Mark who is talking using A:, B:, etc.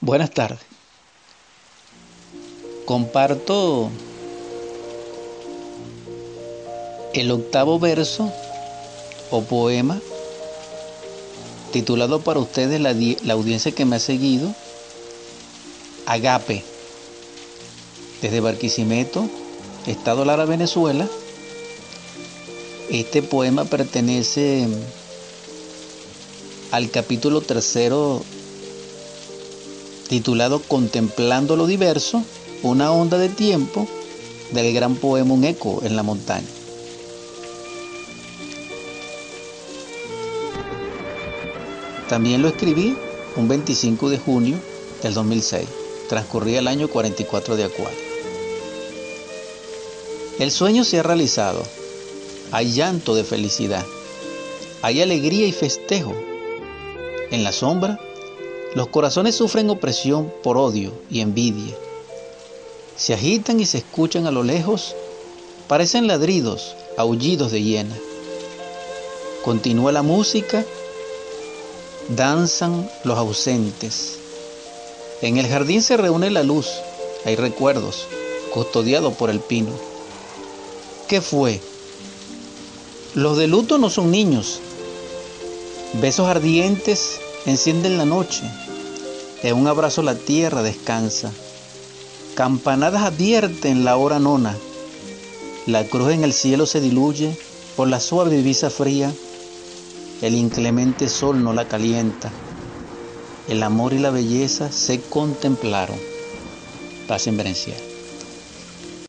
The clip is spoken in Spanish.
A: Buenas tardes. Comparto el octavo verso o poema titulado para ustedes, la, audiencia que me ha seguido, Agape, desde Barquisimeto, Estado Lara, Venezuela. Este poema pertenece al capítulo tercero titulado Contemplando lo diverso, una onda de tiempo del gran poema Un eco en la montaña. También lo escribí un 25 de junio del 2006. Transcurría el año 44 de Acuario. El sueño se ha realizado. Hay llanto de felicidad. Hay alegría y festejo. En la sombra los corazones sufren opresión por odio y envidia. Se agitan y se escuchan a lo lejos, parecen ladridos, aullidos de hiena. Continúa la música, danzan los ausentes. En el jardín se reúne la luz, hay recuerdos, custodiados por el pino. ¿Qué fue? Los de luto no son niños. Besos ardientes Encienden la noche, en un abrazo la tierra descansa. Campanadas advierten la hora nona. La cruz en el cielo se diluye por la suave divisa fría. El inclemente sol no la calienta. El amor y la belleza se contemplaron. Paz en